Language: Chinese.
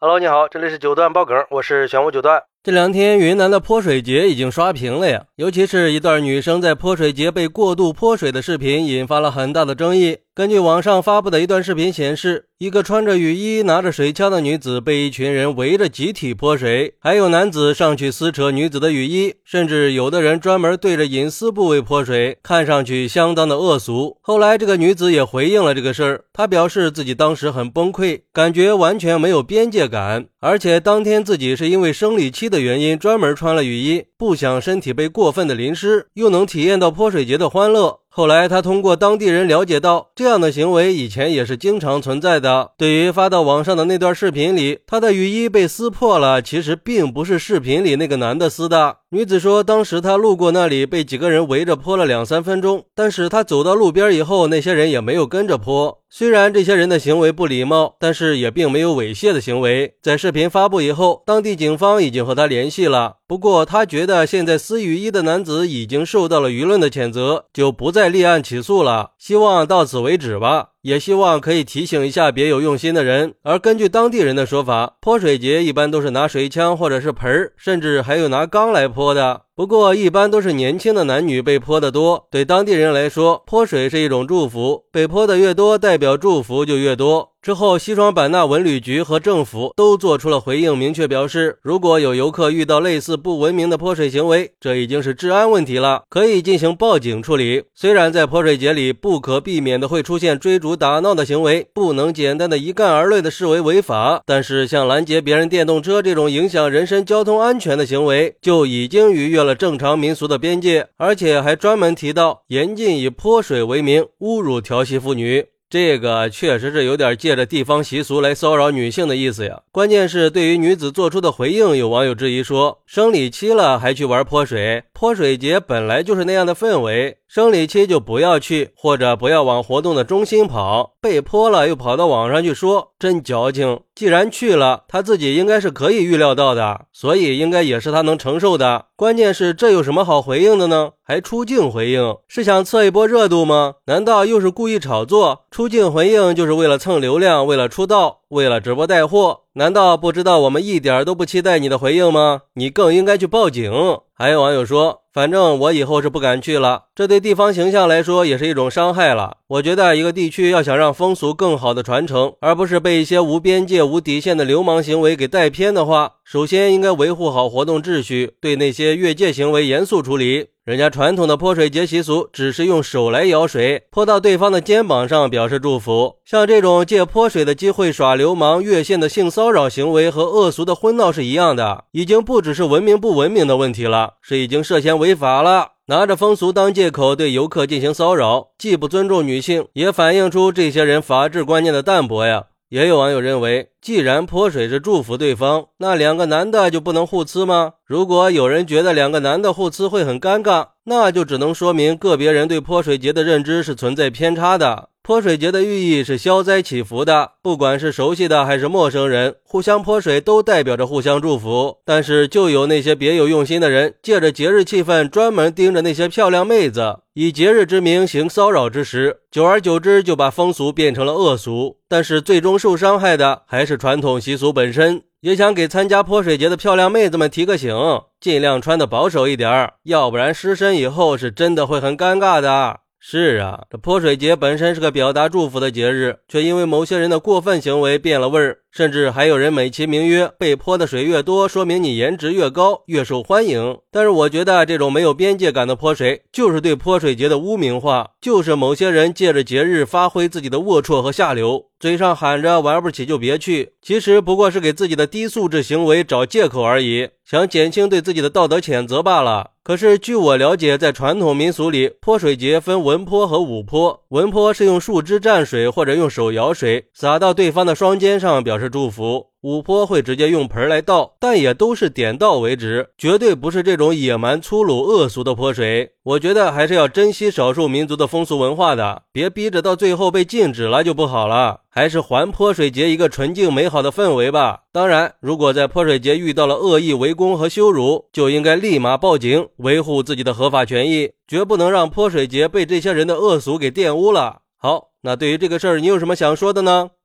Hello，你好，这里是九段爆梗，我是玄武九段。这两天云南的泼水节已经刷屏了呀，尤其是一段女生在泼水节被过度泼水的视频，引发了很大的争议。根据网上发布的一段视频显示，一个穿着雨衣、拿着水枪的女子被一群人围着集体泼水，还有男子上去撕扯女子的雨衣，甚至有的人专门对着隐私部位泼水，看上去相当的恶俗。后来这个女子也回应了这个事儿，她表示自己当时很崩溃，感觉完全没有边界感，而且当天自己是因为生理期的原因专门穿了雨衣，不想身体被过分的淋湿，又能体验到泼水节的欢乐。后来，他通过当地人了解到，这样的行为以前也是经常存在的。对于发到网上的那段视频里，他的雨衣被撕破了，其实并不是视频里那个男的撕的。女子说，当时她路过那里，被几个人围着泼了两三分钟，但是她走到路边以后，那些人也没有跟着泼。虽然这些人的行为不礼貌，但是也并没有猥亵的行为。在视频发布以后，当地警方已经和她联系了。不过，她觉得现在撕雨衣的男子已经受到了舆论的谴责，就不再立案起诉了。希望到此为止吧。也希望可以提醒一下别有用心的人。而根据当地人的说法，泼水节一般都是拿水枪或者是盆儿，甚至还有拿缸来泼的。不过，一般都是年轻的男女被泼的多。对当地人来说，泼水是一种祝福，被泼的越多，代表祝福就越多。之后，西双版纳文旅局和政府都做出了回应，明确表示，如果有游客遇到类似不文明的泼水行为，这已经是治安问题了，可以进行报警处理。虽然在泼水节里不可避免的会出现追逐打闹的行为，不能简单的一概而论的视为违法，但是像拦截别人电动车这种影响人身交通安全的行为，就已经逾越了。正常民俗的边界，而且还专门提到严禁以泼水为名侮辱调戏妇女，这个确实是有点借着地方习俗来骚扰女性的意思呀。关键是对于女子做出的回应，有网友质疑说：生理期了还去玩泼水？泼水节本来就是那样的氛围。生理期就不要去，或者不要往活动的中心跑。被泼了又跑到网上去说，真矫情。既然去了，他自己应该是可以预料到的，所以应该也是他能承受的。关键是这有什么好回应的呢？还出镜回应，是想蹭一波热度吗？难道又是故意炒作？出镜回应就是为了蹭流量，为了出道，为了直播带货？难道不知道我们一点都不期待你的回应吗？你更应该去报警。还有网友说。反正我以后是不敢去了，这对地方形象来说也是一种伤害了。我觉得一个地区要想让风俗更好的传承，而不是被一些无边界、无底线的流氓行为给带偏的话，首先应该维护好活动秩序，对那些越界行为严肃处理。人家传统的泼水节习俗只是用手来舀水，泼到对方的肩膀上表示祝福。像这种借泼水的机会耍流氓、越线的性骚扰行为和恶俗的婚闹是一样的，已经不只是文明不文明的问题了，是已经涉嫌违法了。拿着风俗当借口对游客进行骚扰，既不尊重女性，也反映出这些人法治观念的淡薄呀。也有网友认为，既然泼水是祝福对方，那两个男的就不能互呲吗？如果有人觉得两个男的互呲会很尴尬，那就只能说明个别人对泼水节的认知是存在偏差的。泼水节的寓意是消灾祈福的，不管是熟悉的还是陌生人，互相泼水都代表着互相祝福。但是就有那些别有用心的人，借着节日气氛，专门盯着那些漂亮妹子，以节日之名行骚扰之实，久而久之就把风俗变成了恶俗。但是最终受伤害的还是传统习俗本身。也想给参加泼水节的漂亮妹子们提个醒，尽量穿的保守一点，要不然湿身以后是真的会很尴尬的。是啊，这泼水节本身是个表达祝福的节日，却因为某些人的过分行为变了味儿。甚至还有人美其名曰被泼的水越多，说明你颜值越高，越受欢迎。但是我觉得这种没有边界感的泼水，就是对泼水节的污名化，就是某些人借着节日发挥自己的龌龊和下流，嘴上喊着玩不起就别去，其实不过是给自己的低素质行为找借口而已，想减轻对自己的道德谴责罢了。可是据我了解，在传统民俗里，泼水节分文泼和武泼，文泼是用树枝蘸水或者用手舀水洒到对方的双肩上，表示。祝福。五坡会直接用盆来倒，但也都是点到为止，绝对不是这种野蛮、粗鲁、恶俗的泼水。我觉得还是要珍惜少数民族的风俗文化的，别逼着到最后被禁止了就不好了。还是还泼水节一个纯净美好的氛围吧。当然，如果在泼水节遇到了恶意围攻和羞辱，就应该立马报警，维护自己的合法权益，绝不能让泼水节被这些人的恶俗给玷污了。好，那对于这个事儿，你有什么想说的呢？